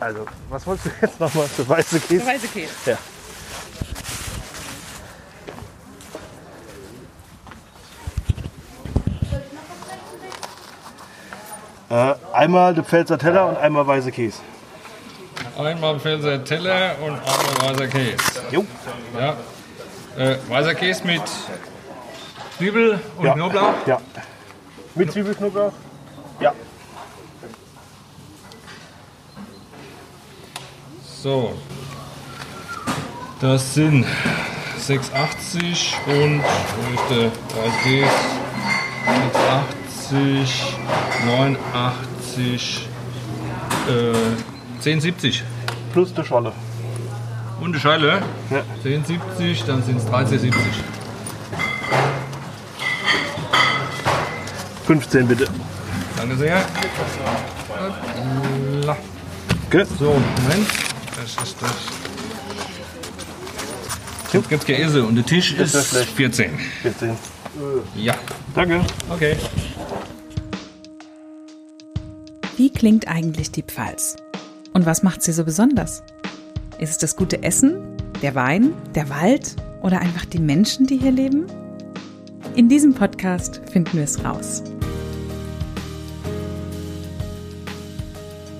Also, was wolltest du jetzt nochmal für weiße Käse? Weiße Käse. Ja. Äh, einmal der Pfälzer Teller und einmal weiße Käse. Einmal Pfälzer Teller und einmal weißer Käse. Jo. Ja. Äh, weißer Käse mit Zwiebel und Ja. Knoblauch. Ja. Mit Zwiebelknoblauch? Ja. So. Das sind 6,80 und wo ist der weiße Käse? 6,80, 89, äh, 10,70. Plus die Scholle. Und die Scheile? Ja. 10,70, dann sind es 13,70. 15 bitte. Danke sehr. So, Moment. Das ist das. Jetzt gibt's Käse und der Tisch ist schlecht. 14. 14. Ja, Danke. okay. Wie klingt eigentlich die Pfalz? Und was macht sie so besonders? Ist es das gute Essen, der Wein, der Wald oder einfach die Menschen, die hier leben? In diesem Podcast finden wir es raus.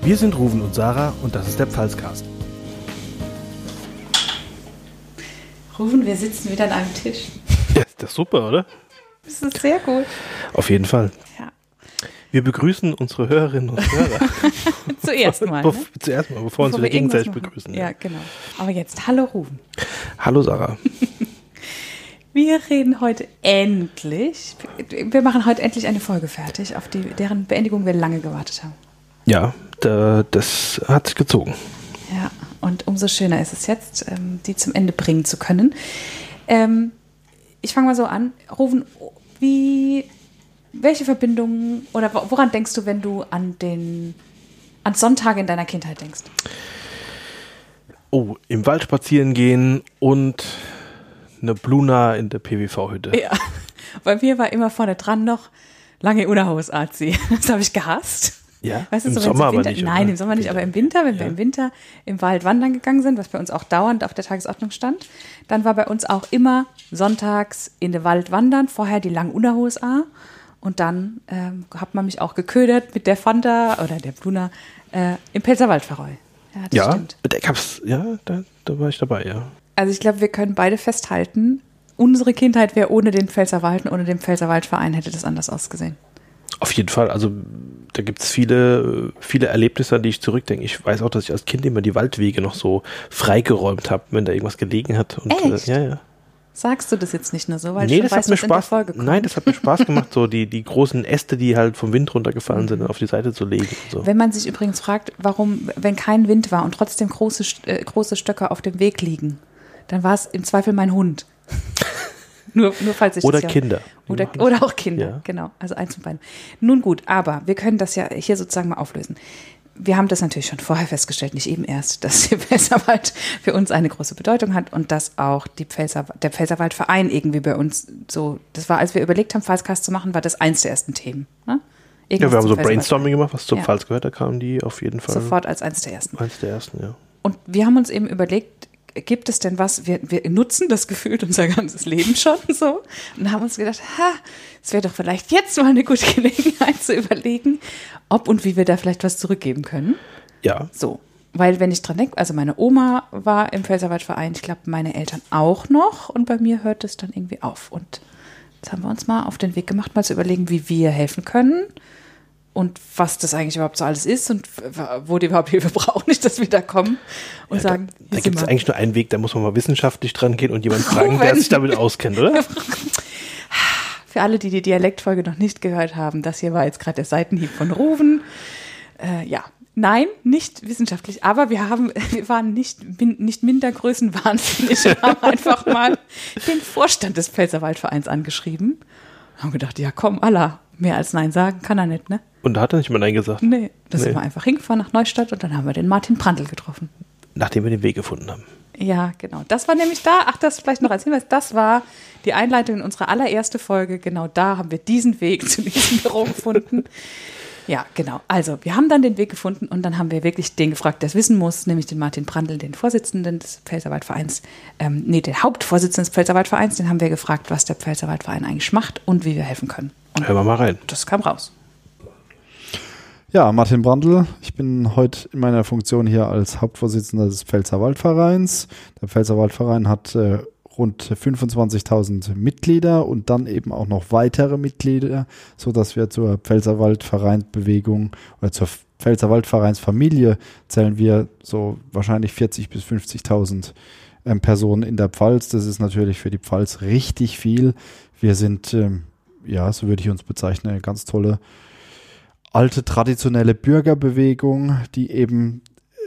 Wir sind Ruven und Sarah und das ist der Pfalzcast. Rufen, wir sitzen wieder an einem Tisch. Ja, ist das super, oder? Das ist sehr gut. Auf jeden Fall. Ja. Wir begrüßen unsere Hörerinnen und Hörer. Zuerst mal. Ne? Zuerst mal, bevor, wir uns Bevor wieder wir gegenseitig machen. begrüßen. Ja, genau. Aber jetzt, hallo Rufen. Hallo Sarah. Wir reden heute endlich, wir machen heute endlich eine Folge fertig, auf die, deren Beendigung wir lange gewartet haben. Ja, da, das hat sich gezogen. Ja, und umso schöner ist es jetzt, ähm, die zum Ende bringen zu können. Ähm, ich fange mal so an. Rufen, wie, welche Verbindungen oder wo- woran denkst du, wenn du an den an Sonntage in deiner Kindheit denkst? Oh, im Wald spazieren gehen und eine Bluna in der PWV-Hütte. Ja, bei mir war immer vorne dran noch lange Unerhaus AC. Das habe ich gehasst. Ja, Weißt du, im so, Sommer aber Winter, nicht, Nein, oder? im Sommer nicht, aber im Winter, wenn wir im Winter im Wald wandern gegangen sind, was bei uns auch dauernd auf der Tagesordnung stand, dann war bei uns auch immer sonntags in den Wald wandern, vorher die langen Unerhos A und dann ähm, hat man mich auch geködert mit der Fanta oder der Bluna äh, im Pelzerwald Verreu. Ja, das Ja, stimmt. da gab's, ja, da, da war ich dabei, ja. Also ich glaube, wir können beide festhalten, unsere Kindheit wäre ohne den Pfälzerwald und ohne den Pfälzerwaldverein hätte das anders ausgesehen. Auf jeden Fall. Also da gibt es viele, viele Erlebnisse, an die ich zurückdenke. Ich weiß auch, dass ich als Kind immer die Waldwege noch so freigeräumt habe, wenn da irgendwas gelegen hat. Und, Echt? Äh, ja, ja. Sagst du das jetzt nicht nur so, weil nee, das schon hat mir Spaß. Nein, das hat mir Spaß gemacht, so die, die großen Äste, die halt vom Wind runtergefallen sind, auf die Seite zu legen. So. Wenn man sich übrigens fragt, warum, wenn kein Wind war und trotzdem große, äh, große Stöcke auf dem Weg liegen, dann war es im Zweifel mein Hund. nur, nur falls ich Oder das Kinder. Oder, oder auch Kinder, Ja. genau. Also eins von beiden. Nun gut, aber wir können das ja hier sozusagen mal auflösen. Wir haben das natürlich schon vorher festgestellt, nicht eben erst, dass der Pfälzerwald für uns eine große Bedeutung hat und dass auch die Pfälzer, der Pfälzerwaldverein irgendwie bei uns so, das war, als wir überlegt haben, Pfalzcast zu machen, war das eins der ersten Themen. Ne? Ja, wir haben zum so. Brainstorming gemacht, was zur Ja. Pfalz gehört, da kamen die auf jeden Fall Sofort als eins der ersten. eins der ersten, ja. Und wir haben uns eben überlegt, gibt es denn was, wir, wir nutzen das gefühlt unser ganzes Leben schon so und haben uns gedacht, ha, es wäre doch vielleicht jetzt mal eine gute Gelegenheit zu überlegen, ob und wie wir da vielleicht was zurückgeben können. Ja, So, weil wenn ich dran denke, also meine Oma war im Pfälzerwaldverein, ich glaube meine Eltern auch noch und bei mir hört es dann irgendwie auf. Und jetzt haben wir uns mal auf den Weg gemacht, mal zu überlegen, wie wir helfen können und was das eigentlich überhaupt so alles ist und wo die überhaupt Hilfe brauchen, nicht, dass wir da kommen und sagen, da hier gibt es eigentlich nur einen Weg, da muss man mal wissenschaftlich dran gehen und jemanden fragen, der Ruben. sich damit auskennt, oder? Für alle, die die Dialektfolge noch nicht gehört haben, das hier war jetzt gerade der Seitenhieb von Ruven. Äh, ja, nein, nicht wissenschaftlich, aber wir haben, wir waren nicht, min- nicht minder größenwahnsinnig und haben einfach mal den Vorstand des Pfälzerwaldvereins angeschrieben. Haben gedacht, ja komm, Allah, mehr als Nein sagen kann er nicht, ne? Und da hat er nicht mal Nein gesagt, Nee, da sind Nee. wir einfach hingefahren nach Neustadt und dann haben wir den Martin Prantl getroffen. nachdem wir den Weg gefunden haben. Ja, genau. Das war nämlich da. Ach, das vielleicht noch als Hinweis. Das war die Einleitung in unsere allererste Folge. Genau da haben wir diesen Weg zu diesem Büro gefunden. Ja, genau. Also, wir haben dann den Weg gefunden und dann haben wir wirklich den gefragt, der es wissen muss, nämlich den Martin Brandl, den Vorsitzenden des Pfälzerwaldvereins, ähm, nee, den Hauptvorsitzenden des Pfälzerwaldvereins, den haben wir gefragt, was der Pfälzerwaldverein eigentlich macht und wie wir helfen können. Und Hören wir mal rein. das kam raus. Ja, Martin Brandl. Ich bin heute in meiner Funktion hier als Hauptvorsitzender des Pfälzer Waldvereins. Der Pfälzer Waldverein hat äh, rund 25.000 Mitglieder und dann eben auch noch weitere Mitglieder, so dass wir zur Pfälzer Waldvereinsbewegung oder zur Pfälzer Waldvereinsfamilie zählen wir so wahrscheinlich 40 bis 50.000 ähm, Personen in der Pfalz. Das ist natürlich für die Pfalz richtig viel. Wir sind, ähm, ja, so würde ich uns bezeichnen, eine ganz tolle alte traditionelle Bürgerbewegung, die eben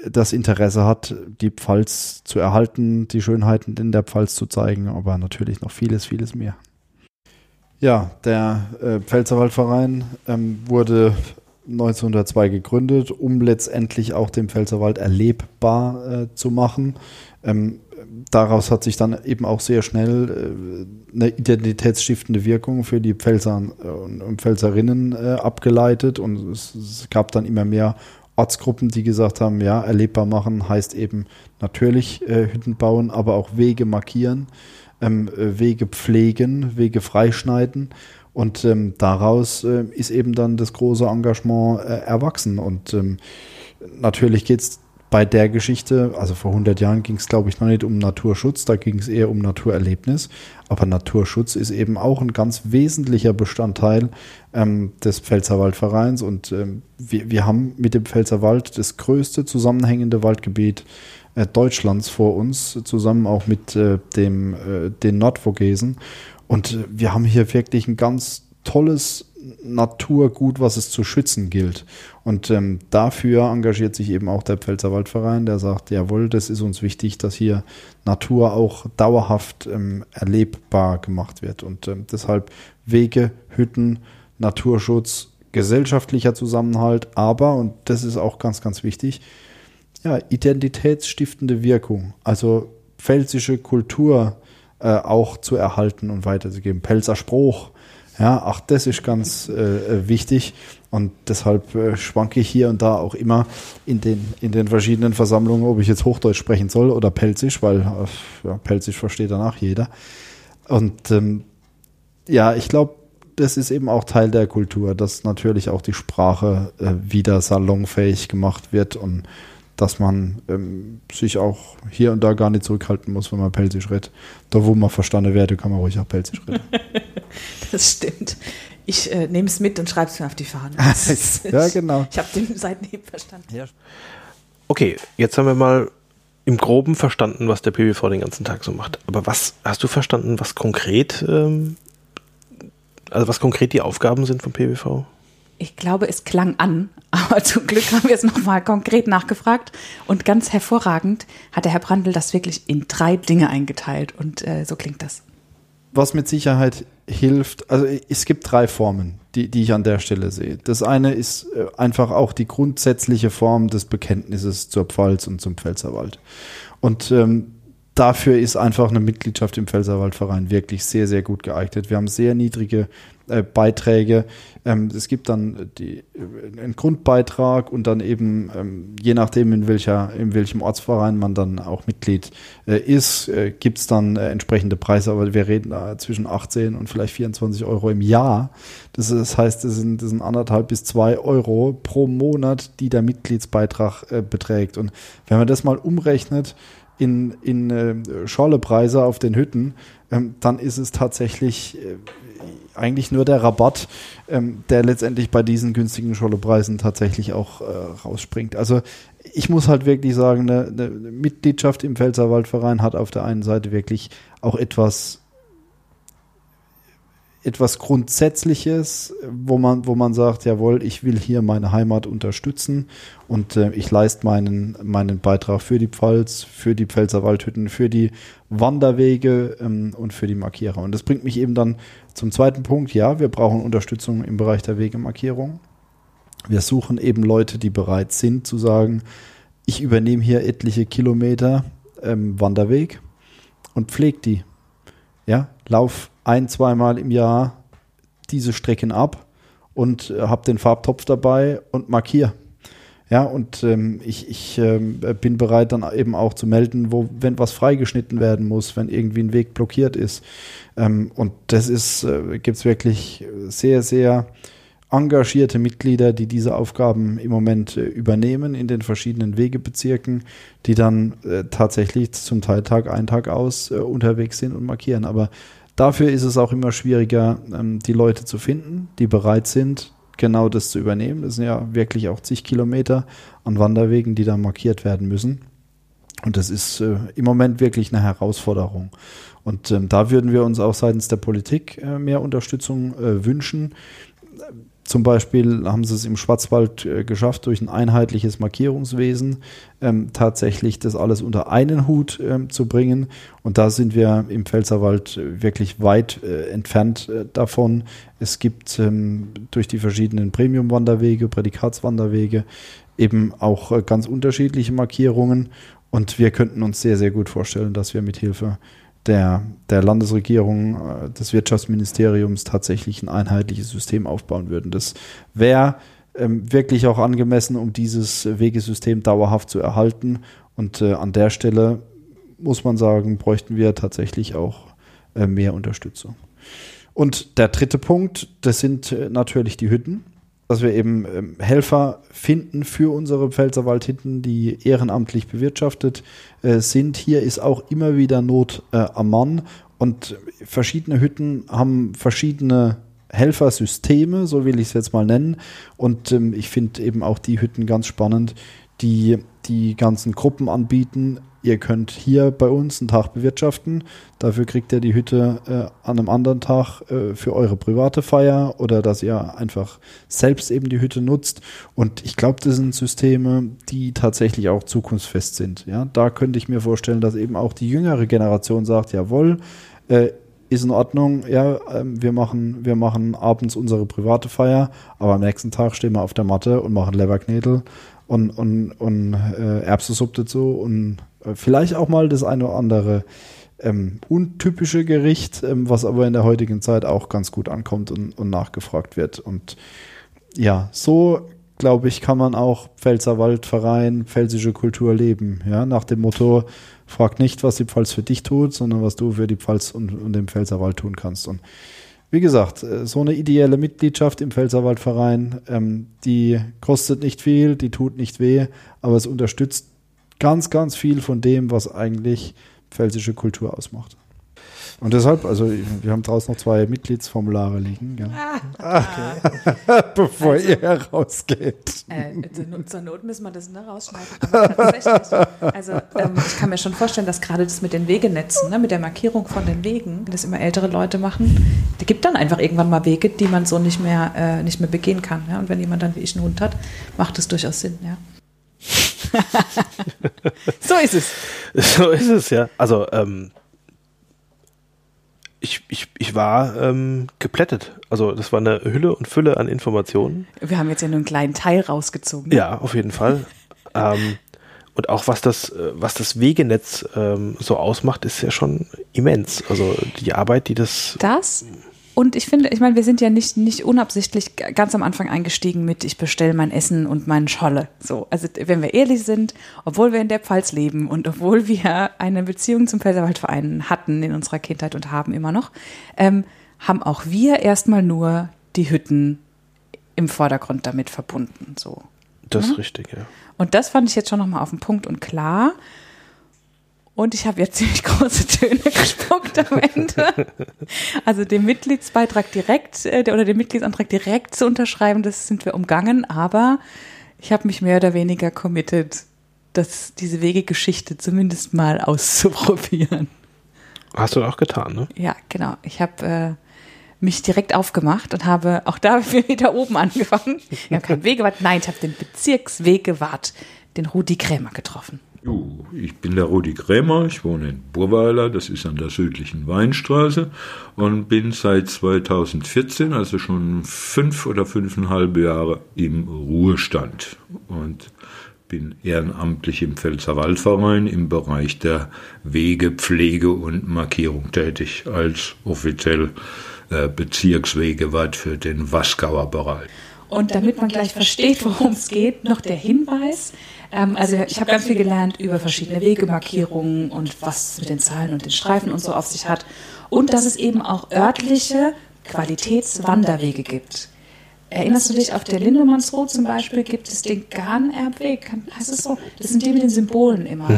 das Interesse hat, die Pfalz zu erhalten, die Schönheiten in der Pfalz zu zeigen, aber natürlich noch vieles, vieles mehr. Ja, der äh, Pfälzerwaldverein ähm, wurde 1902 gegründet, um letztendlich auch den Pfälzerwald erlebbar äh, zu machen. Ähm, daraus hat sich dann eben auch sehr schnell äh, eine identitätsstiftende Wirkung für die Pfälzer und Pfälzerinnen äh, abgeleitet und es, es, gab dann immer mehr Ortsgruppen, die gesagt haben, ja, erlebbar machen heißt eben natürlich äh, Hütten bauen, aber auch Wege markieren, ähm, äh, Wege pflegen, Wege freischneiden. Und ähm, daraus äh, ist eben dann das große Engagement äh, erwachsen. Und ähm, natürlich geht es bei der Geschichte, also vor 100 Jahren ging es, glaube ich, noch nicht um Naturschutz, da ging es eher um Naturerlebnis. Aber Naturschutz ist eben auch ein ganz wesentlicher Bestandteil ähm, des Pfälzerwaldvereins. Und ähm, wir, wir haben mit dem Pfälzerwald das größte zusammenhängende Waldgebiet äh, Deutschlands vor uns, zusammen auch mit äh, dem, äh, den Nordvogesen. Und äh, wir haben hier wirklich ein ganz tolles Naturgut, was es zu schützen gilt. Und ähm, dafür engagiert sich eben auch der Pfälzer Waldverein, der sagt, jawohl, das ist uns wichtig, dass hier Natur auch dauerhaft ähm, erlebbar gemacht wird. Und ähm, deshalb Wege, Hütten, Naturschutz, gesellschaftlicher Zusammenhalt, aber, und das ist auch ganz, ganz wichtig, ja, identitätsstiftende Wirkung, also pfälzische Kultur äh, auch zu erhalten und weiterzugeben. Pelzer Spruch, ja, ach, das ist ganz äh, äh, wichtig und deshalb äh, schwanke ich hier und da auch immer in den, in den verschiedenen Versammlungen, ob ich jetzt Hochdeutsch sprechen soll oder Pelzisch, weil äh, ja, Pelzisch versteht danach jeder. Und ähm, ja, ich glaube, das ist eben auch Teil der Kultur, dass natürlich auch die Sprache äh, wieder salonfähig gemacht wird und dass man ähm, sich auch hier und da gar nicht zurückhalten muss, wenn man Pelzisch redet. Da, wo man verstanden werde, kann man ruhig auch Pelzisch reden. das stimmt. Ich äh, nehme es mit und schreibe es mir auf die Fahne. ja, genau. Ich habe den Seitenhieb verstanden. Ja. Okay, jetzt haben wir mal im Groben verstanden, was der PBV den ganzen Tag so macht. Aber was hast du verstanden, was konkret, ähm, also was konkret die Aufgaben sind vom PBV? Ich glaube, es klang an, aber zum Glück haben wir es nochmal konkret nachgefragt. Und ganz hervorragend hat der Herr Brandl das wirklich in drei Dinge eingeteilt. Und äh, so klingt das. Was mit Sicherheit hilft, also es gibt drei Formen, die, die ich an der Stelle sehe. Das eine ist äh, einfach auch die grundsätzliche Form des Bekenntnisses zur Pfalz und zum Pfälzerwald. Und ähm, dafür ist einfach eine Mitgliedschaft im Pfälzerwaldverein wirklich sehr, sehr gut geeignet. Wir haben sehr niedrige äh, Beiträge. Ähm, es gibt dann die, äh, einen Grundbeitrag und dann eben, ähm, je nachdem, in, welcher, in welchem Ortsverein man dann auch Mitglied äh, ist, äh, gibt es dann äh, entsprechende Preise. Aber wir reden da zwischen 18 und vielleicht 24 Euro im Jahr. Das, das heißt, das sind, das sind anderthalb bis zwei Euro pro Monat, die der Mitgliedsbeitrag äh, beträgt. Und wenn man das mal umrechnet, in, in äh, Schorlepreise auf den Hütten, ähm, dann ist es tatsächlich äh, eigentlich nur der Rabatt, ähm, der letztendlich bei diesen günstigen Schollepreisen tatsächlich auch äh, rausspringt. Also ich muss halt wirklich sagen, eine, eine Mitgliedschaft im Pfälzerwaldverein hat auf der einen Seite wirklich auch etwas etwas Grundsätzliches, wo man, wo man sagt, jawohl, ich will hier meine Heimat unterstützen und äh, ich leiste meinen, meinen Beitrag für die Pfalz, für die Pfälzer Waldhütten, für die Wanderwege ähm, und für die Markierer. Und das bringt mich eben dann zum zweiten Punkt. Ja, wir brauchen Unterstützung im Bereich der Wegemarkierung. Wir suchen eben Leute, die bereit sind zu sagen, ich übernehme hier etliche Kilometer ähm, Wanderweg und pflege die. Ja, lauf ein, zweimal im Jahr diese Strecken ab und äh, habe den Farbtopf dabei und markiere. Ja, und ähm, ich, ich ähm, bin bereit, dann eben auch zu melden, wo, wenn was freigeschnitten werden muss, wenn irgendwie ein Weg blockiert ist. Ähm, und das ist, äh, gibt es wirklich sehr, sehr engagierte Mitglieder, die diese Aufgaben im Moment äh, übernehmen in den verschiedenen Wegebezirken, die dann äh, tatsächlich zum Teil Tag ein, Tag aus äh, unterwegs sind und markieren. Aber dafür ist es auch immer schwieriger, ähm, die Leute zu finden, die bereit sind, genau das zu übernehmen. Das sind ja wirklich auch zig Kilometer an Wanderwegen, die da markiert werden müssen. Und das ist äh, im Moment wirklich eine Herausforderung. Und ähm, da würden wir uns auch seitens der Politik äh, mehr Unterstützung äh, wünschen. Zum Beispiel haben sie es im Schwarzwald äh, geschafft, durch ein einheitliches Markierungswesen ähm, tatsächlich das alles unter einen Hut ähm, zu bringen. Und da sind wir im Pfälzerwald wirklich weit äh, entfernt äh, davon. Es gibt ähm, durch die verschiedenen Premium-Wanderwege, Prädikatswanderwege eben auch äh, ganz unterschiedliche Markierungen. Und wir könnten uns sehr, sehr gut vorstellen, dass wir mit Hilfe der, der Landesregierung, äh, des Wirtschaftsministeriums tatsächlich ein einheitliches System aufbauen würden. Das wäre ähm, wirklich auch angemessen, um dieses Wegesystem dauerhaft zu erhalten. Und äh, an der Stelle muss man sagen, bräuchten wir tatsächlich auch äh, mehr Unterstützung. Und der dritte Punkt, das sind äh, natürlich die Hütten dass wir eben ähm, Helfer finden für unsere Pfälzerwaldhütten, die ehrenamtlich bewirtschaftet äh, sind. Hier ist auch immer wieder Not äh, am Mann und verschiedene Hütten haben verschiedene Helfersysteme, so will ich es jetzt mal nennen. Und ähm, ich finde eben auch die Hütten ganz spannend, die die ganzen Gruppen anbieten, ihr könnt hier bei uns einen Tag bewirtschaften. Dafür kriegt ihr die Hütte äh, an einem anderen Tag äh, für eure private Feier oder dass ihr einfach selbst eben die Hütte nutzt. Und ich glaube, das sind Systeme, die tatsächlich auch zukunftsfest sind. Ja, da könnte ich mir vorstellen, dass eben auch die jüngere Generation sagt, jawohl, äh, ist in Ordnung, ja, ähm, wir machen, wir machen abends unsere private Feier, aber am nächsten Tag stehen wir auf der Matte und machen Leberknädel und, und, und äh, Erbsensuppe dazu und äh, vielleicht auch mal das eine oder andere ähm, untypische Gericht, ähm, was aber in der heutigen Zeit auch ganz gut ankommt und, und nachgefragt wird. Und ja, so glaube ich, kann man auch Pfälzerwaldverein, pfälzische Kultur leben. Ja, nach dem Motto, frag nicht, was die Pfalz für dich tut, sondern was du für die Pfalz und, und den Pfälzerwald tun kannst. Und wie gesagt, äh, so eine ideelle Mitgliedschaft im Pfälzerwaldverein, ähm, die kostet nicht viel, die tut nicht weh, aber es unterstützt ganz, ganz viel von dem, was eigentlich pfälzische Kultur ausmacht. Und deshalb, also wir haben draußen noch zwei Mitgliedsformulare liegen, ja. ah, okay. bevor also, ihr herausgeht. Äh, zur Not müssen wir das ne, rausschneiden. tatsächlich, also ähm, ich kann mir schon vorstellen, dass gerade das mit den Wegenetzen, ne, mit der Markierung von den Wegen, das immer ältere Leute machen, die gibt dann einfach irgendwann mal Wege, die man so nicht mehr, äh, nicht mehr begehen kann. Ja? Und wenn jemand dann wie ich einen Hund hat, macht es durchaus Sinn, ja. so ist es. So ist es, ja. Also, ähm, ich, ich, ich war ähm, geplättet. Also das war eine Hülle und Fülle an Informationen. Wir haben jetzt ja nur einen kleinen Teil rausgezogen. Ne? Ja, auf jeden Fall. ähm, und auch was das, äh, was das Wegenetz ähm, so ausmacht, ist ja schon immens. Also die Arbeit, die das. Das und ich finde, ich meine, wir sind ja nicht, nicht unabsichtlich ganz am Anfang eingestiegen mit, ich bestelle mein Essen und meinen Scholle. So, also wenn wir ehrlich sind, obwohl wir in der Pfalz leben und obwohl wir eine Beziehung zum Pfälzerwaldverein hatten in unserer Kindheit und haben immer noch, ähm, haben auch wir erstmal nur die Hütten im Vordergrund damit verbunden. So. Das ist mhm. richtig, ja. Und das fand ich jetzt schon nochmal auf den Punkt und klar. Und ich habe jetzt ziemlich große Töne gespuckt am Ende. Also den Mitgliedsbeitrag direkt äh, oder den Mitgliedsantrag direkt zu unterschreiben, das sind wir umgangen. Aber ich habe mich mehr oder weniger committed, dass diese Wegegeschichte zumindest mal auszuprobieren. Hast du auch getan, ne? Ja, genau. Ich habe äh, mich direkt aufgemacht und habe auch da wieder oben angefangen. Ich habe keinen Wegewart, nein, ich habe den Bezirkswegewart, den Rudi Krämer getroffen. Ich bin der Rudi Krämer, ich wohne in Burweiler, das ist an der südlichen Weinstraße und bin seit 2014, also schon fünf oder fünfeinhalb Jahre im Ruhestand und bin ehrenamtlich im Pfälzer Waldverein im Bereich der Wege, Pflege und Markierung tätig als offiziell äh, Bezirkswegewart für den Wasgauer Bereich. Und damit man gleich versteht, worum es geht, noch der Hinweis. Ähm, also ich habe ganz viel gelernt über verschiedene Wegemarkierungen und was mit den Zahlen und den Streifen und so auf sich hat. Und dass es eben auch örtliche Qualitätswanderwege gibt. Erinnerst du dich, auf der Lindemannsroute zum Beispiel gibt es den Garnerbweg, heißt es so? Das sind die mit den Symbolen immer.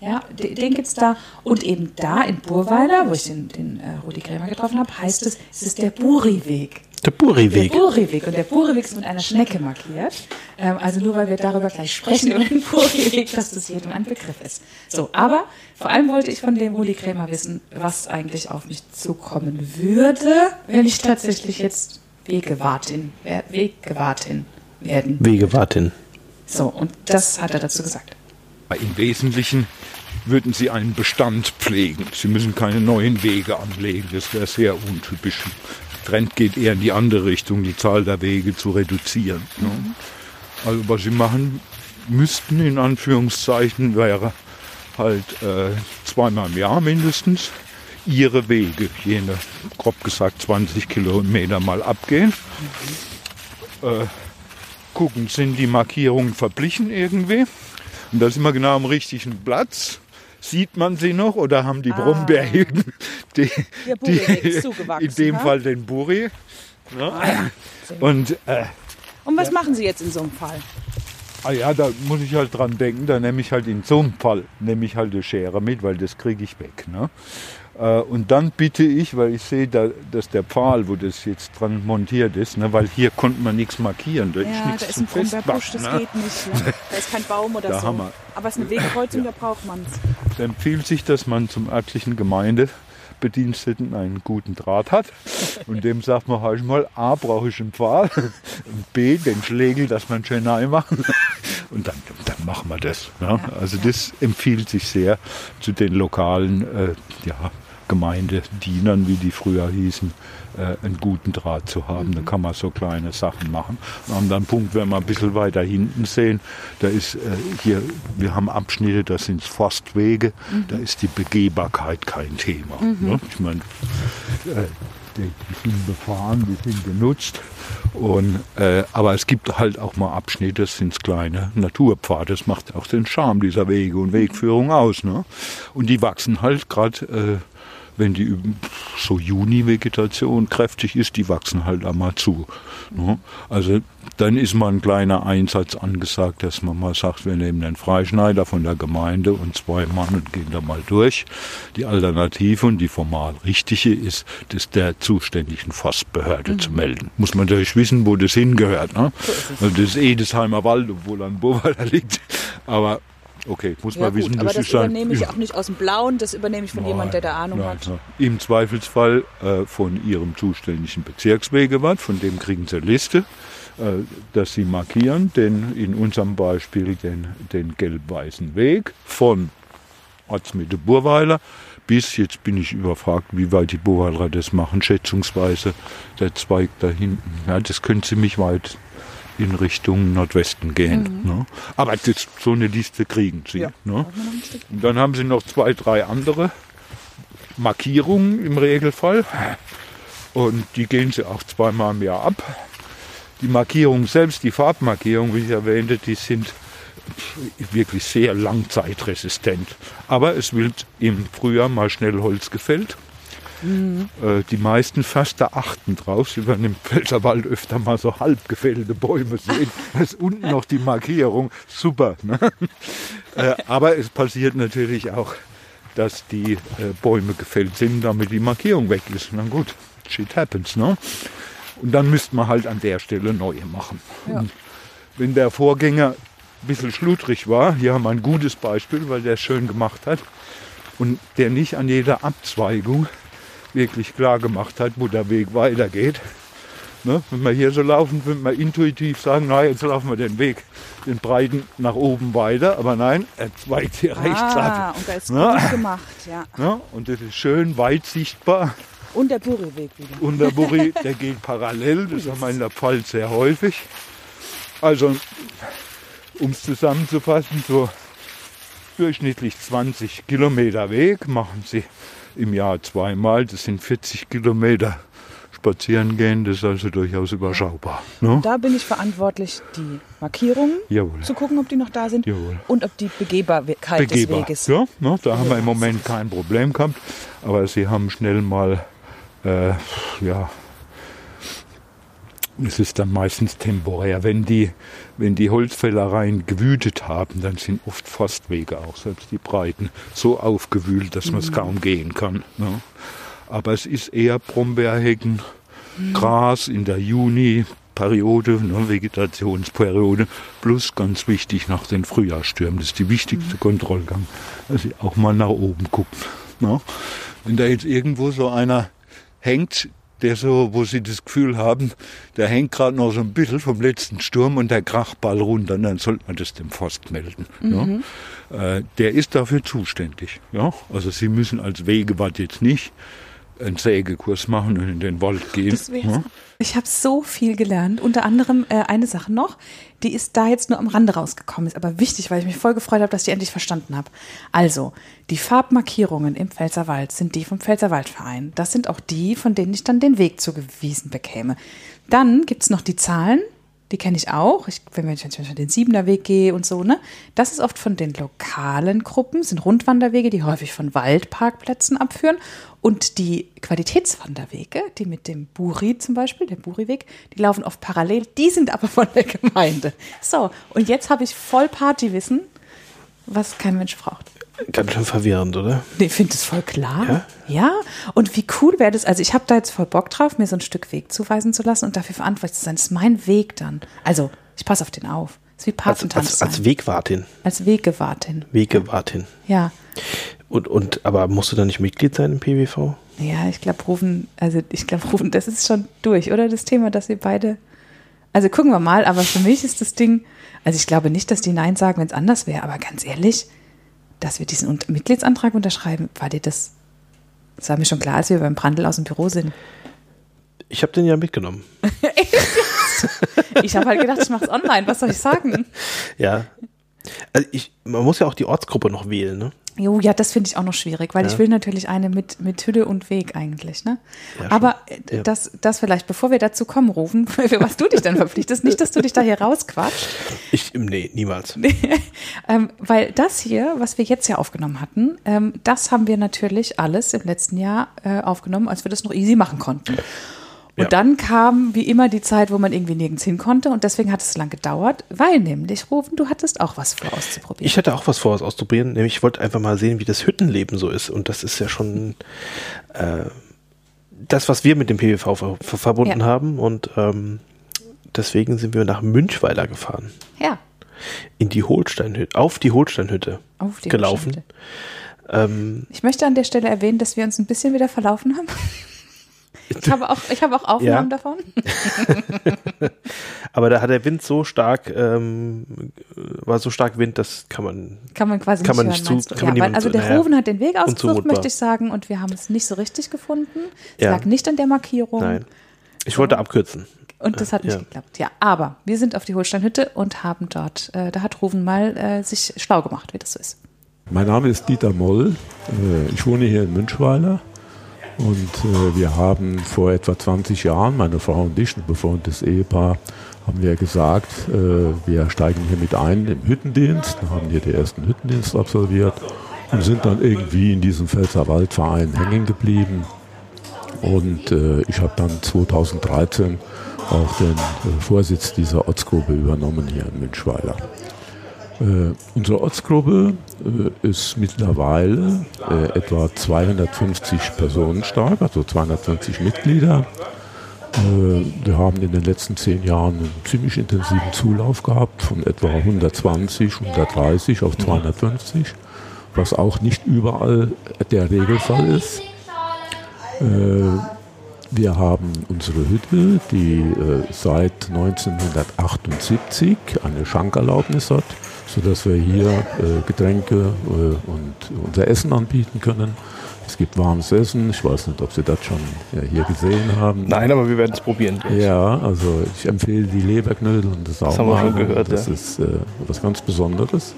Ja, den, den gibt es da. Und eben da in Burweiler, wo ich den, den äh, Rudi Krämer getroffen habe, heißt es, es ist der Buri-Weg. Der Buri-Weg. Der Buri-Weg. Und der Buri-Weg ist mit einer Schnecke markiert. Ähm, also nur weil wir darüber gleich sprechen, über den Buri-Weg, dass das jedem ein Begriff ist. So, aber vor allem wollte ich von dem Rudi Krämer wissen, was eigentlich auf mich zukommen würde, wenn ich tatsächlich jetzt Wegewartin, Wegewartin werden. Wegewartin. So, und das hat er dazu gesagt. Im Wesentlichen würden Sie einen Bestand pflegen. Sie müssen keine neuen Wege anlegen. Das wäre sehr untypisch. Der Trend geht eher in die andere Richtung, die Zahl der Wege zu reduzieren. Ne? Also was Sie machen müssten, in Anführungszeichen, wäre halt äh, zweimal im Jahr mindestens Ihre Wege, jene grob gesagt 20 Kilometer mal abgehen. Äh, gucken, sind die Markierungen verblichen irgendwie? Und da sind wir genau am richtigen Platz. Sieht man sie noch oder haben die Brombeeren die, Der Buri-Weg ist zugewachsen, in dem ha? Fall den Buri? Ne? Und äh, Und was machen Sie jetzt in so einem Fall? ah ja, da muss ich halt dran denken, da nehme ich halt in so einem Fall nehme ich halt eine Schere mit, weil das kriege ich weg. Ne? Äh, Und dann bitte ich, weil ich sehe, da, dass der Pfahl, wo das jetzt dran montiert ist, ne, weil hier konnte man nichts markieren, da ist Ja, nichts da ist ein Brombeerbusch, das Festmachen. geht nicht. Ja. Da ist kein Baum oder Da so. haben wir- Aber es ist eine Wegkreuzung, da braucht man es. Es empfiehlt sich, dass man zum örtlichen Gemeindebediensteten einen guten Draht hat. Und dem sagt man halt mal, A, brauche ich einen Pfahl und B, den Schlägel, dass man schön machen. Und dann, dann machen wir das. Ne? Also das empfiehlt sich sehr zu den lokalen äh, ja, Gemeindedienern, wie die früher hießen, äh, einen guten Draht zu haben. Da kann man so kleine Sachen machen. Am anderen Punkt, wenn wir ein bisschen weiter hinten sehen, da ist äh, hier, wir haben Abschnitte, das sind Forstwege, da ist die Begehbarkeit kein Thema. Ne? Ich meine, äh, die, die sind befahren, die sind genutzt. Und, äh, aber es gibt halt auch mal Abschnitte, das sind kleine Naturpfade. Das macht auch den Charme dieser Wege und Wegführung aus. Ne? Und die wachsen halt gerade, äh, wenn die so Juni-Vegetation kräftig ist, die wachsen halt einmal zu. Ne? Also dann ist mal ein kleiner Einsatz angesagt, dass man mal sagt, wir nehmen den Freischneider von der Gemeinde und zwei Mann und gehen da mal durch. Die Alternative und die formal richtige ist, das der zuständigen Forstbehörde zu melden. Muss man natürlich wissen, wo das hingehört. Ne? Also das ist Edesheimer Wald, obwohl er in Burweiler liegt. Aber okay, muss Ja, man wissen, gut, aber das übernehme ich auch nicht aus dem Blauen, das übernehme ich von jemandem, der da Ahnung Nein, hat. nein. Im Zweifelsfall äh, von Ihrem zuständigen Bezirkswegewart, von dem kriegen Sie eine Liste, äh, dass Sie markieren, den, in unserem Beispiel den, den gelb-weißen Weg von Ortsmitte Burweiler bis, jetzt bin ich überfragt, wie weit die Burweiler das machen, schätzungsweise der Zweig da hinten. Ja, das können ziemlich weit in Richtung Nordwesten gehen. Ne? Aber das, so eine Liste kriegen Sie. Ja. Ne? Und dann haben Sie noch zwei, drei andere Markierungen im Regelfall. Und die gehen Sie auch zweimal im Jahr ab. Die Markierung selbst, die Farbmarkierung, wie ich erwähnte, die sind wirklich sehr langzeitresistent. Aber es wird im Frühjahr mal schnell Holz gefällt. Äh, Die meisten Förster achten drauf. Sie werden im Pfälzerwald öfter mal so halb gefällte Bäume sehen. Da ist unten noch die Markierung. Super. Ne? Äh, Aber es passiert natürlich auch, dass die äh, Bäume gefällt sind, damit die Markierung weg ist. Na gut, shit happens. Ne? Und dann müsste man halt an der Stelle neue machen. Und wenn der Vorgänger ein bisschen schludrig war, hier haben wir ein gutes Beispiel, weil der es schön gemacht hat und der nicht an jeder Abzweigung wirklich klar gemacht hat, wo der Weg weitergeht. Ne? Wenn wir hier so laufen, würde man intuitiv sagen, na, jetzt laufen wir den Weg, den breiten nach oben weiter, aber nein, er zweigt hier rechts Ah, ab. und da ist Na? gut gemacht, ja. Ne? Und das ist schön weit sichtbar. Und der Buri-Weg wieder. Und der Burri, der geht parallel, das haben wir in der Pfalz sehr häufig. Also, um es zusammenzufassen, so durchschnittlich 20 Kilometer Weg machen sie im Jahr zweimal. Das sind 40 Kilometer spazieren gehen, das ist also durchaus überschaubar. Ne? Da bin ich verantwortlich, die Markierungen Jawohl. zu gucken, ob die noch da sind Jawohl. und ob die Begehbarkeit des begehbar. Weges. Ja, ne, da haben wir im Moment kein Problem gehabt, aber sie haben schnell mal, äh, ja, es ist dann meistens temporär. Wenn die, wenn die Holzfällereien gewütet haben, dann sind oft Forstwege auch, selbst die breiten, so aufgewühlt, dass man es kaum gehen kann. Ne? Aber es ist eher Brombeerhecken, Gras in der Juni-Periode, ne, Vegetationsperiode, plus ganz wichtig nach den Frühjahrsstürmen. Das ist die wichtigste Kontrollgang, dass sie auch mal nach oben gucken. Ne? Wenn da jetzt irgendwo so einer hängt, der so, wo sie das Gefühl haben, der hängt gerade noch so ein bisschen vom letzten Sturm und der kracht bald runter, dann sollte man das dem Forst melden. Mhm. Ja? Äh, der ist dafür zuständig. Ja? Also Sie müssen als Wegewart jetzt nicht einen Sägekurs machen und in den Wald gehen. Ja? Ich habe so viel gelernt. Unter anderem äh, eine Sache noch, die ist da jetzt nur am Rande rausgekommen, ist aber wichtig, weil ich mich voll gefreut habe, dass ich die endlich verstanden habe. Also, die Farbmarkierungen im Pfälzerwald sind die vom Pfälzerwaldverein. Das sind auch die, von denen ich dann den Weg zugewiesen bekäme. Dann gibt's noch die Zahlen. Die kenne ich auch. Ich, wenn ich wenn ich den Siebener Weg gehe und so, ne? Das ist oft von den lokalen Gruppen, sind Rundwanderwege, die häufig von Waldparkplätzen abführen. Und die Qualitätswanderwege, die mit dem Buri zum Beispiel, der Buriweg, die laufen oft parallel, die sind aber von der Gemeinde. So, und jetzt habe ich voll Partywissen, was kein Mensch braucht. Ganz schön verwirrend, oder? Nee, Ich finde es voll klar. Ja? Und wie cool wäre das? Also ich habe da jetzt voll Bock drauf, mir so ein Stück Weg zuweisen zu lassen und dafür verantwortlich zu sein. Das ist mein Weg dann. Also ich passe auf den auf. Das ist wie Als, Patentanz als, als sein. Wegwartin. als Wegewartin. Wegewartin. Ja. Und, und, aber musst du da nicht Mitglied sein im PWV? Ja, ich glaube, Rufen, also ich glaube, Rufen, das ist schon durch, oder? Das Thema, dass wir beide. Also gucken wir mal, aber für mich ist das Ding, also ich glaube nicht, dass die Nein sagen, wenn es anders wäre, aber ganz ehrlich, dass wir diesen Mitgliedsantrag unterschreiben, war dir das, das war mir schon klar, als wir beim Brandl aus dem Büro sind. Ich habe den ja mitgenommen. Ich habe halt gedacht, ich mache es online, was soll ich sagen? Ja. Also ich, man muss ja auch die Ortsgruppe noch wählen, ne? Jo, ja, das finde ich auch noch schwierig, weil Ja. ich will natürlich eine mit, mit Hülle und Weg eigentlich, ne? Ja, Aber äh, Ja. das, das vielleicht, bevor wir dazu kommen, rufen, für was du dich dann verpflichtest, nicht, dass du dich da hier rausquatscht, Ich, nee, niemals. ähm, weil das hier, was wir jetzt ja aufgenommen hatten, ähm, das haben wir natürlich alles im letzten Jahr äh, aufgenommen, als wir das noch easy machen konnten. Und Ja. dann kam wie immer die Zeit, wo man irgendwie nirgends hin konnte und deswegen hat es so lange gedauert, weil nämlich, Rufen, du hattest auch was vor auszuprobieren. Ich hatte auch was vor, auszuprobieren, nämlich ich wollte einfach mal sehen, wie das Hüttenleben so ist. Und das ist ja schon äh, das, was wir mit dem PWV ver ver verbunden Ja. haben. Und ähm, deswegen sind wir nach Münchweiler gefahren. ja, In die Holsteinhütte, auf die Holsteinhütte auf die gelaufen. Hochschule. Ähm, Ich möchte an der Stelle erwähnen, dass wir uns ein bisschen wieder verlaufen haben. Ich habe auch, ich habe auch Aufnahmen Ja. davon. aber da hat der Wind so stark, ähm, war so stark Wind, das kann man. Kann man quasi Kann nicht man hören, nicht zu- kann man ja, weil, niemandem also der naja, Rufen hat den Weg ausgesucht, möchte ich sagen, und wir haben es nicht so richtig gefunden. Es Ja. lag nicht an der Markierung. Nein. Ich wollte abkürzen. Und das hat nicht Ja. geklappt. Ja, aber wir sind auf die Holsteinhütte und haben dort, äh, da hat Rufen mal äh, sich schlau gemacht, wie das so ist. Mein Name ist Dieter Moll. Äh, Ich wohne hier in Münchweiler und äh, wir haben vor etwa 20 Jahren, meine Frau und ich, ein befreundetes Ehepaar, haben wir gesagt, äh, wir steigen hier mit ein im Hüttendienst, haben hier den ersten Hüttendienst absolviert und sind dann irgendwie in diesem Pfälzerwaldverein hängen geblieben. Und äh, ich habe dann 2013 auch den äh, Vorsitz dieser Ortsgruppe übernommen hier in Münchweiler. Äh, unsere Ortsgruppe äh, ist mittlerweile äh, etwa 250 Personen stark, also 250 Mitglieder. Äh, wir haben in den letzten zehn Jahren einen ziemlich intensiven Zulauf gehabt von etwa 120, 130 auf 250, was auch nicht überall der Regelfall ist. Äh, wir haben unsere Hütte, die seit 1978 eine Schankerlaubnis hat, sodass wir hier äh, Getränke äh, und unser Essen anbieten können. Es gibt warmes Essen. Ich weiß nicht, ob Sie das schon äh, hier gesehen haben. Nein, aber wir werden es probieren. Ja, also ich empfehle die Leberknödel und das, haben wir schon Saumagen. gehört, Das ja. ist äh, was ganz Besonderes.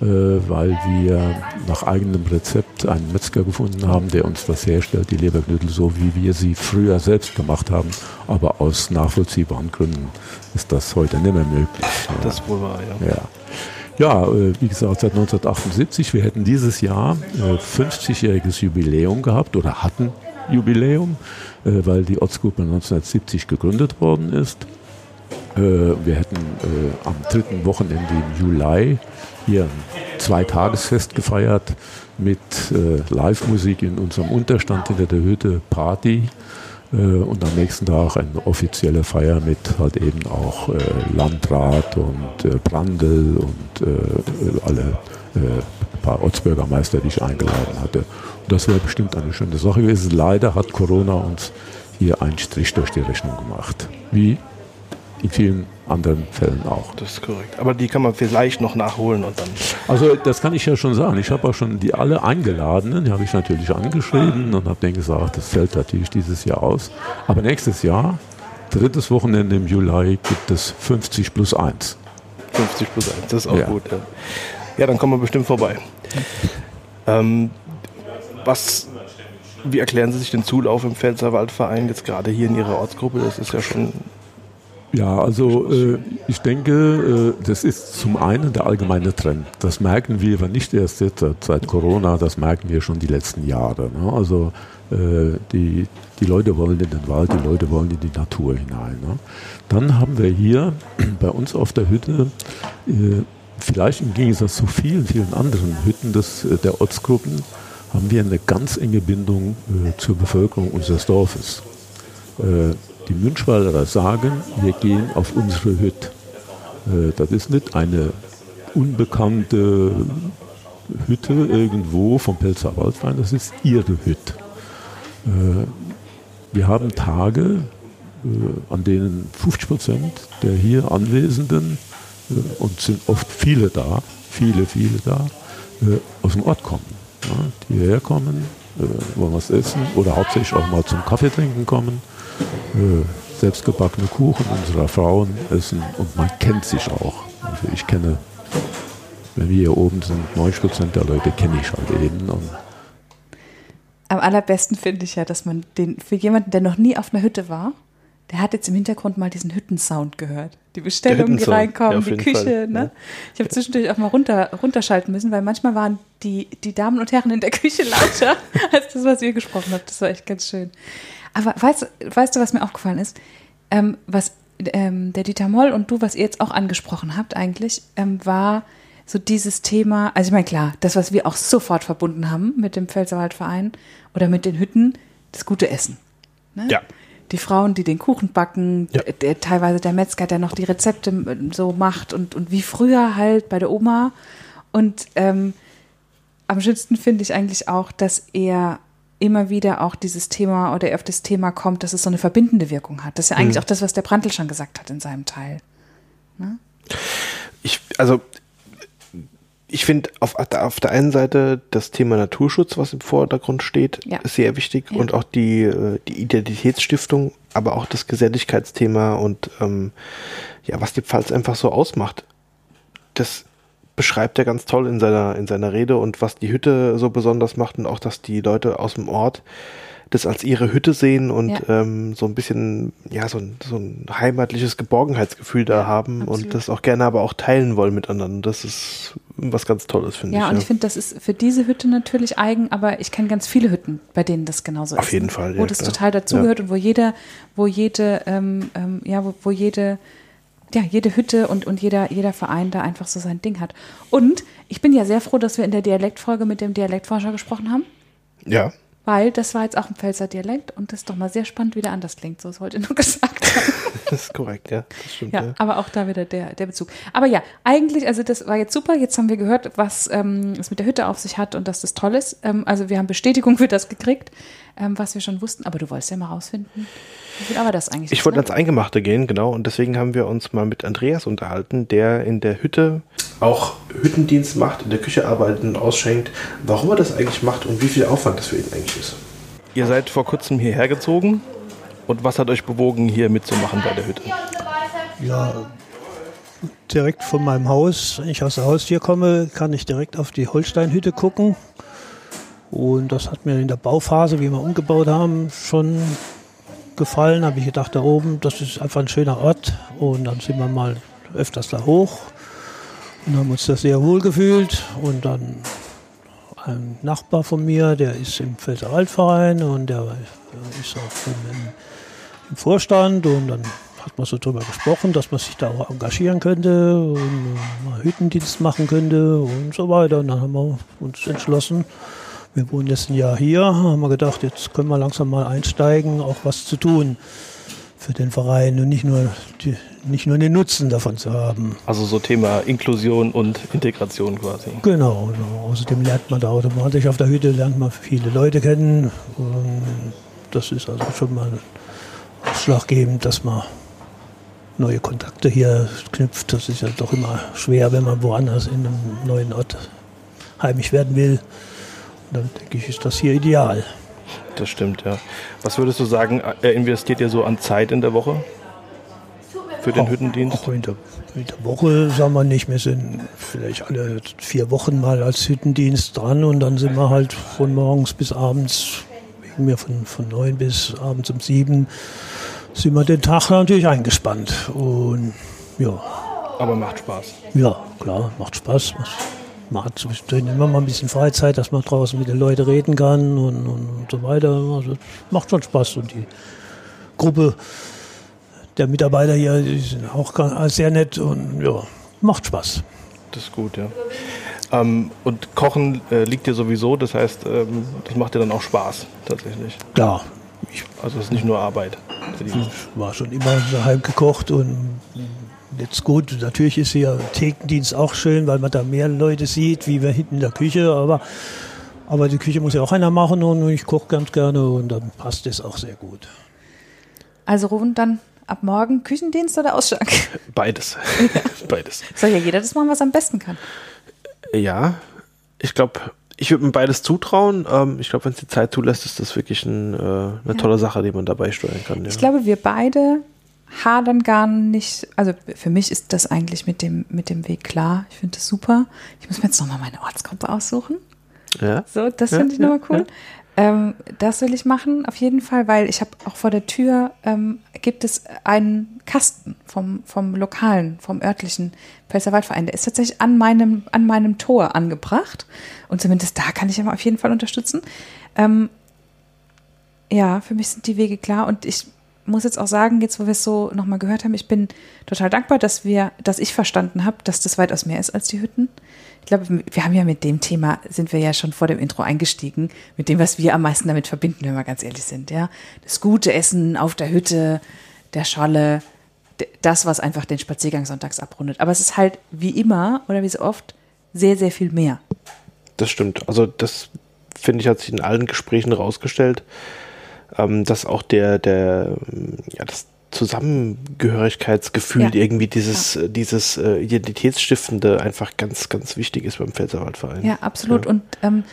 äh, weil wir nach eigenem Rezept einen Metzger gefunden haben, der uns was herstellt, die Leberknödel, so wie wir sie früher selbst gemacht haben. Aber aus nachvollziehbaren Gründen ist das heute nicht mehr möglich. Das ist wohl wahr, ja. Ja. Ja, äh, wie gesagt, seit 1978. Wir hätten dieses Jahr äh, 50-jähriges Jubiläum gehabt oder hatten Jubiläum, äh, weil die Ortsgruppe 1970 gegründet worden ist. Äh, wir hätten äh, am dritten Wochenende im Juli hier ein Zweitagesfest gefeiert mit äh, Live-Musik in unserem Unterstand hinter der Hütte, Party. Äh, und am nächsten Tag eine offizielle Feier mit halt eben auch äh, Landrat und äh, Brandl und äh, alle äh, paar Ortsbürgermeister, die ich eingeladen hatte. Und das wäre bestimmt eine schöne Sache gewesen. Leider hat Corona uns hier einen Strich durch die Rechnung gemacht. Wie in vielen anderen Fällen auch. Das ist korrekt. Aber die kann man vielleicht noch nachholen und dann. Also das kann ich ja schon sagen. Ich habe auch schon die alle Eingeladenen, die habe ich natürlich angeschrieben und habe denen gesagt, das fällt natürlich dieses Jahr aus. Aber nächstes Jahr, drittes Wochenende im Juli, gibt es 50 plus 1. 50 plus 1, das ist auch Ja. gut. Ja. ja, dann kommen wir bestimmt vorbei. Ähm, was, wie erklären Sie sich den Zulauf im Pfälzerwaldverein jetzt gerade hier in Ihrer Ortsgruppe? Das ist ja schon Ja, also äh, ich denke, äh, das ist zum einen der allgemeine Trend. Das merken wir aber nicht erst jetzt seit- Corona, das merken wir schon die letzten Jahre. Ne? Also äh, die, die Leute wollen in den Wald, die Leute wollen in die Natur hinein. Ne? Dann haben wir hier bei uns auf der Hütte, äh, vielleicht im Gegensatz zu vielen, vielen anderen Hütten des, äh, der Ortsgruppen, haben wir eine ganz enge Bindung äh, zur Bevölkerung unseres Dorfes. Die Münchwalderer sagen, wir gehen auf unsere Hütte. Äh, das ist nicht eine unbekannte Hütte irgendwo vom Pelzer Waldverein, das ist ihre Hütte. Äh, wir haben Tage, äh, an denen 50 Prozent der hier Anwesenden, und sind oft viele da, viele, viele da, aus dem Ort kommen. Die hierher kommen, äh, wollen was essen oder hauptsächlich auch mal zum Kaffee trinken kommen selbstgebackene Kuchen unserer Frauen essen und man kennt sich auch. Also ich kenne, wenn wir hier oben sind, 90 Prozent der Leute kenne ich halt eben. Und Am allerbesten finde ich ja, dass man den, für jemanden, der noch nie auf einer Hütte war, der hat jetzt im Hintergrund mal diesen Hüttensound gehört. Die Bestellungen, die reinkommen, ja, die Küche. Fall, ne? ja. Ich habe zwischendurch auch mal runter, runterschalten müssen, weil manchmal waren die, die Damen und Herren in der Küche lauter als das, was ihr gesprochen habt. Das war echt ganz schön. Aber weißt, du- weißt du, was mir aufgefallen ist? Ähm, was ähm, der Dieter Moll und du, was ihr jetzt auch angesprochen habt eigentlich, ähm, war so dieses Thema, also ich meine, klar, das, was wir auch sofort verbunden haben mit dem Pfälzerwaldverein oder mit den Hütten, das gute Essen. Ne? Ja. Die Frauen, die den Kuchen backen, Ja. der, teilweise der Metzger, der noch die Rezepte so macht und, und wie früher halt bei der Oma. Und ähm, am schönsten finde ich eigentlich auch, dass er immer wieder auch dieses Thema oder er auf das Thema kommt, dass es so eine verbindende Wirkung hat. Das ist ja eigentlich auch das, was der Brandl schon gesagt hat in seinem Teil. ich, also ich finde auf, auf der einen Seite das Thema Naturschutz, was im Vordergrund steht, Ja. ist sehr wichtig Ja. und auch die, äh, die Identitätsstiftung, aber auch das Geselligkeitsthema und ähm, ja, was die Pfalz einfach so ausmacht. Das beschreibt er ganz toll in seiner, in seiner Rede und was die Hütte so besonders macht und auch, dass die Leute aus dem Ort das als ihre Hütte sehen und Ja. ähm, so ein bisschen, ja, so ein, so ein heimatliches Geborgenheitsgefühl da haben absolut. und das auch gerne aber auch teilen wollen mit anderen. Das ist was ganz Tolles, finde Ja, ich. und ich finde, das ist für diese Hütte natürlich eigen, aber ich kenne ganz viele Hütten, bei denen das genauso ist. Auf jeden ne? Fall, Wo ja, das klar. total dazugehört und wo jeder, wo jede, ähm, ähm, ja, wo, wo jede, ja, jede Hütte und, und jeder, jeder Verein da einfach so sein Ding hat. Und ich bin ja sehr froh, dass wir in der Dialektfolge mit dem Dialektforscher gesprochen haben, ja. weil das war jetzt auch ein Pfälzer Dialekt und das ist doch mal sehr spannend, wie der anders klingt. So ist heute nur gesagt haben. Das ist korrekt, ja. Das stimmt, Ja, ja. aber auch da wieder der, der Bezug. Aber ja, eigentlich, also das war jetzt super. Jetzt haben wir gehört, was ähm, es mit der Hütte auf sich hat und dass das toll ist. Ähm, also wir haben Bestätigung für das gekriegt, ähm, was wir schon wussten. Aber du wolltest ja mal rausfinden, wie aber das eigentlich Ich wollte ne? ans Eingemachte gehen, genau, und deswegen haben wir uns mal mit Andreas unterhalten, der in der Hütte auch Hüttendienst macht, in der Küche arbeitet und ausschenkt, warum er das eigentlich macht und wie viel Aufwand das für ihn eigentlich ist. Ihr seid vor kurzem hierher gezogen und was hat euch bewogen, hier mitzumachen bei der Hütte? Ja, direkt von meinem Haus, wenn ich aus der Haustür komme, kann ich direkt auf die Holsteinhütte gucken. Und das hat mir in der Bauphase, wie wir umgebaut haben, schon gefallen. Habe ich gedacht, da oben, das ist einfach ein schöner Ort. Und dann sind wir mal öfters da hoch und haben uns da sehr wohl gefühlt. Und dann ein Nachbar von mir, der ist im Pfälzer Waldverein und der ist auch im, im Vorstand. Und dann hat man so drüber gesprochen, dass man sich da auch engagieren könnte und mal Hüttendienst machen könnte und so weiter. Und dann haben wir uns entschlossen, wir wohnen jetzt ein Jahr hier, haben wir gedacht, jetzt können wir langsam mal einsteigen, auch was zu tun für den Verein und nicht nur, die, nicht nur den Nutzen davon zu haben. Also so Thema Inklusion und Integration quasi. Genau, genau. außerdem lernt man da automatisch auf der Hütte, lernt man viele Leute kennen und das ist also schon mal ausschlaggebend, dass man neue Kontakte hier knüpft. Das ist ja doch immer schwer, wenn man woanders in einem neuen Ort heimisch werden will. Dann denke ich, ist das hier ideal. Das stimmt, ja. Was würdest du sagen, er investiert ihr so an Zeit in der Woche für den Auch- Hüttendienst? Auch in der, in der Woche sagen wir nicht, wir sind vielleicht alle vier Wochen mal als Hüttendienst dran und dann sind wir halt von morgens bis abends, wegen mir von, von neun bis abends um sieben, sind wir den Tag natürlich eingespannt. Und ja, Aber macht Spaß. ja, klar, macht Spaß. Man hat zwischendurch immer mal ein bisschen Freizeit, dass man draußen mit den Leuten reden kann und, und, und so weiter. Also macht schon Spaß. Und die Gruppe der Mitarbeiter hier, die sind auch ganz- sehr nett und ja, macht Spaß. Das ist gut, ja. Ähm, und Kochen äh, liegt dir sowieso, das heißt, ähm, das macht dir dann auch Spaß tatsächlich. Klar, Also es ist nicht nur Arbeit. ich war schon immer daheim gekocht und jetzt gut, natürlich ist hier Thekendienst auch schön, weil man da mehr Leute sieht, wie wir hinten in der Küche, aber, aber die Küche muss ja auch einer machen und ich koche ganz gerne und dann passt es auch sehr gut. Also rufen dann ab morgen Küchendienst oder Ausschank? Beides. Beides. Soll ja jeder das machen, was er am besten kann. Ja, ich glaube, ich würde mir beides zutrauen. Ähm, ich glaube, wenn es die Zeit zulässt, ist das wirklich ein, äh, eine tolle Sache, die man dabei steuern kann. Ja. Ich glaube, wir beide hadern gar nicht. Also für mich ist das eigentlich mit dem, mit dem Weg klar. Ich finde das super. Ich muss mir jetzt nochmal meine Ortsgruppe aussuchen. ja? So, das Ja, finde ich ja, nochmal cool. Ähm, das will ich machen, auf jeden Fall, weil ich habe auch vor der Tür ähm, gibt es einen Kasten vom, vom lokalen, vom örtlichen Pfälzer Waldverein. Der ist tatsächlich an meinem, an meinem Tor angebracht. Und zumindest da kann ich immer auf jeden Fall unterstützen. Ähm, ja, für mich sind die Wege klar und ich muss jetzt auch sagen, jetzt wo wir es so nochmal gehört haben, ich bin total dankbar, dass wir, dass ich verstanden habe, dass das weitaus mehr ist als die Hütten. Ich glaube, wir haben ja mit dem Thema, sind wir ja schon vor dem Intro eingestiegen, mit dem, was wir am meisten damit verbinden, wenn wir ganz ehrlich sind, ja. Das gute Essen auf der Hütte, der Scholle, das, was einfach den Spaziergang sonntags abrundet. Aber es ist halt wie immer oder wie so oft sehr, sehr viel mehr. Das stimmt. Also das finde ich, hat sich in allen Gesprächen rausgestellt, ähm, dass auch der, der, ja, das Zusammengehörigkeitsgefühl Ja. irgendwie dieses, äh, dieses äh, Identitätsstiftende einfach ganz, ganz wichtig ist beim Pfälzerwaldverein. Ja, absolut. Und ähm,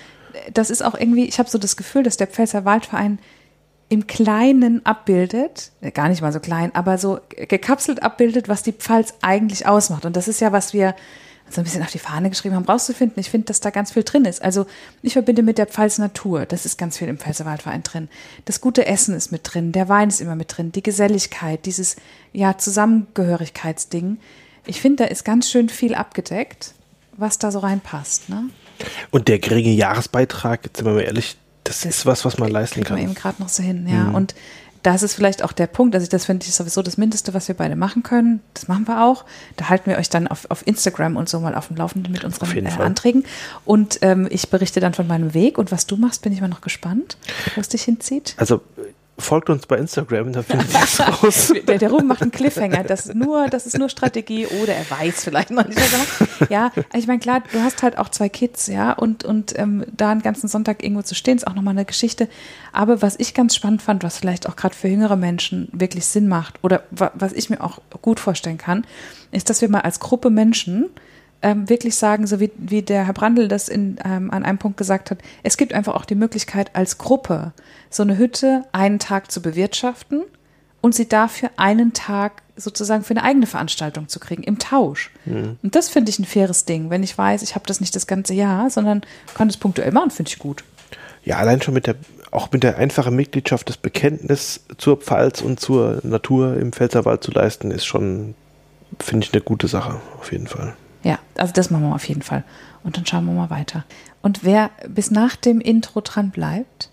das ist auch irgendwie, ich habe so das Gefühl, dass der Pfälzer Waldverein im Kleinen abbildet, äh, gar nicht mal so klein, aber so gekapselt abbildet, was die Pfalz eigentlich ausmacht. Und das ist ja, was wir so ein bisschen auf die Fahne geschrieben haben, rauszufinden. Ich finde, dass da ganz viel drin ist. Also ich verbinde mit der Pfalz Natur, das ist ganz viel im Pfälzer Waldverein drin. Das gute Essen ist mit drin, der Wein ist immer mit drin, die Geselligkeit, dieses ja Zusammengehörigkeitsding. Ich finde, da ist ganz schön viel abgedeckt, was da so reinpasst. Ne? Und der geringe Jahresbeitrag, jetzt sind wir mal ehrlich, das, ist was, was man leisten kriegt man kann. eben gerade noch so hin, ja. Mhm. Und das ist vielleicht auch der Punkt, also das finde ich sowieso das Mindeste, was wir beide machen können. Das machen wir auch. Da halten wir euch dann auf, auf Instagram und so mal auf dem Laufenden mit unseren äh. Anträgen. Und ähm, ich berichte dann von meinem Weg und was du machst, bin ich mal noch gespannt, wo es dich hinzieht. Also folgt uns bei Instagram, da findet ihr es raus. Der, der Ruhm macht einen Cliffhanger. Das ist, nur, das ist nur Strategie oder er weiß vielleicht noch nicht. Ja, ich meine, klar, du hast halt auch zwei Kids, ja, und, und ähm, da einen ganzen Sonntag irgendwo zu stehen, ist auch nochmal eine Geschichte. Aber was ich ganz spannend fand, was vielleicht auch gerade für jüngere Menschen wirklich Sinn macht oder wa was ich mir auch gut vorstellen kann, ist, dass wir mal als Gruppe Menschen ähm, wirklich sagen, so wie, wie der Herr Brandl das in, ähm, an einem Punkt gesagt hat, es gibt einfach auch die Möglichkeit, als Gruppe so eine Hütte einen Tag zu bewirtschaften und sie dafür einen Tag sozusagen für eine eigene Veranstaltung zu kriegen, im Tausch. Und das finde ich ein faires Ding, wenn ich weiß, ich habe das nicht das ganze Jahr, sondern kann es punktuell machen, finde ich gut. Ja, allein schon mit der, auch mit der einfachen Mitgliedschaft das Bekenntnis zur Pfalz und zur Natur im Pfälzerwald zu leisten, ist schon, finde ich, eine gute Sache, auf jeden Fall. Ja, also das machen wir auf jeden Fall. Und dann schauen wir mal weiter. Und wer bis nach dem Intro dran bleibt,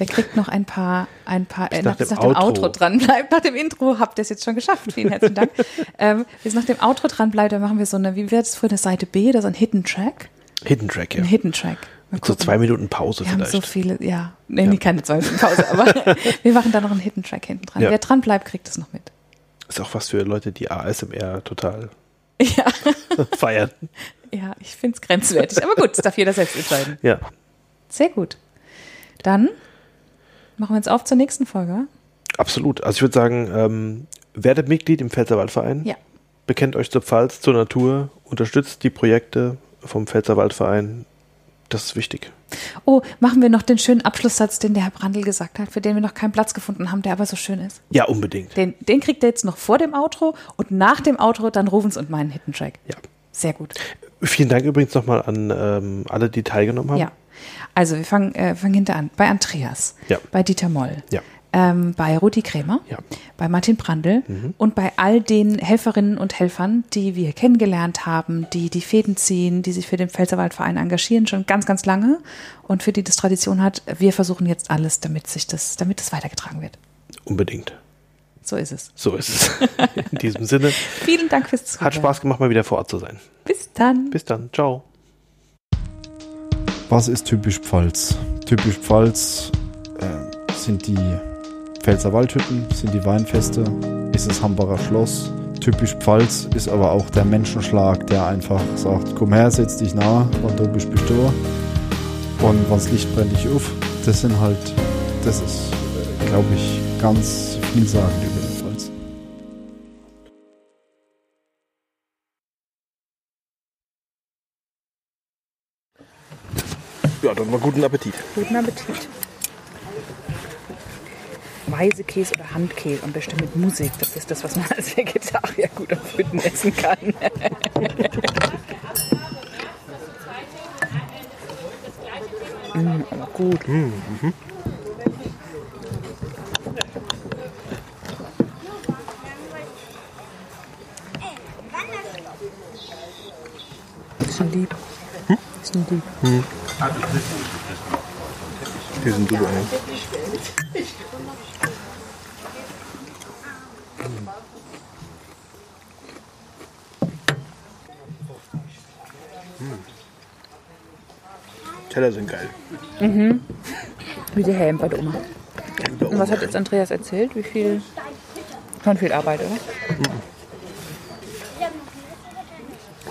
der kriegt noch ein paar, ein paar, äh, nach nach, bis dem nach dem Outro. Outro dran bleibt. Nach dem Intro habt ihr es jetzt schon geschafft. Vielen herzlichen Dank. ähm, bis nach dem Outro dran bleibt, dann machen wir so eine, wie wird es früher, eine Seite B oder so ein Hidden Track? Hidden Track, ja. Ein Hidden Track. So zwei Minuten Pause Wir haben vielleicht. so viele, ja. Nee, nee, keine zwei Minuten Pause, aber wir machen da noch einen Hidden Track hinten dran. Ja. Wer dran bleibt, kriegt es noch mit. Ist auch was für Leute, die ASMR total Ja, feiern. ja ich finde es grenzwertig. Aber gut, das darf jeder selbst entscheiden. Ja, Sehr gut. Dann machen wir uns auf zur nächsten Folge. absolut. Also ich würde sagen, ähm, werdet Mitglied im Pfälzerwaldverein. Ja. Bekennt euch zur Pfalz, zur Natur, unterstützt die Projekte vom Pfälzerwaldverein. Das ist wichtig. Oh, machen wir noch den schönen Abschlusssatz, den der Herr Brandl gesagt hat, für den wir noch keinen Platz gefunden haben, der aber so schön ist. Ja, unbedingt. Den, den kriegt er jetzt noch vor dem Outro und nach dem Outro dann Rufens und meinen Hidden Track. Ja. Sehr gut. Vielen Dank übrigens nochmal an ähm, alle, die teilgenommen haben. Ja. Also wir fangen, äh, fangen hinter an. Bei Andreas, Ja. bei Dieter Moll, Ja. Ähm, bei Rudi Krämer, Ja. bei Martin Brandl und bei all den Helferinnen und Helfern, die wir kennengelernt haben, die die Fäden ziehen, die sich für den Pfälzerwaldverein engagieren, schon ganz, ganz lange und für die das Tradition hat. Wir versuchen jetzt alles, damit sich das, damit es weitergetragen wird. Unbedingt. So ist es. So ist es. In diesem Sinne. Vielen Dank fürs Zuhören. Hat Spaß gemacht, mal wieder vor Ort zu sein. Bis dann. Bis dann. Ciao. Was ist typisch Pfalz? Typisch Pfalz äh, sind die Pfälzer Waldhütten, sind die Weinfeste, ist das Hambacher Schloss. Typisch Pfalz ist aber auch der Menschenschlag, der einfach sagt, komm her, setz dich nah, und du bist bist du. Und wann's Licht brennt dich auf. Das sind halt, das ist, äh, glaube ich, ganz vielsagend über die Pfalz. Ja, dann mal guten Appetit. Guten Appetit. Weißekäse oder Handkäse, am besten mit Musik. Das ist das, was man als Vegetarier gut auf Hütten essen kann. mm, aber gut. Bisschen lieb. Bisschen lieb. Die sind super. ey. Teller sind geil. Wie der Helm bei der Oma. Und was hat jetzt Andreas erzählt? Wie viel? Schon viel Arbeit, oder?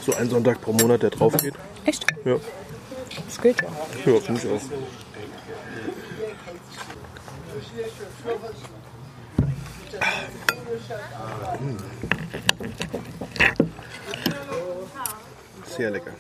So ein Sonntag pro Monat, der drauf geht. Echt? Ja, Das geht ja. ja finde ich auch. Sehr lecker.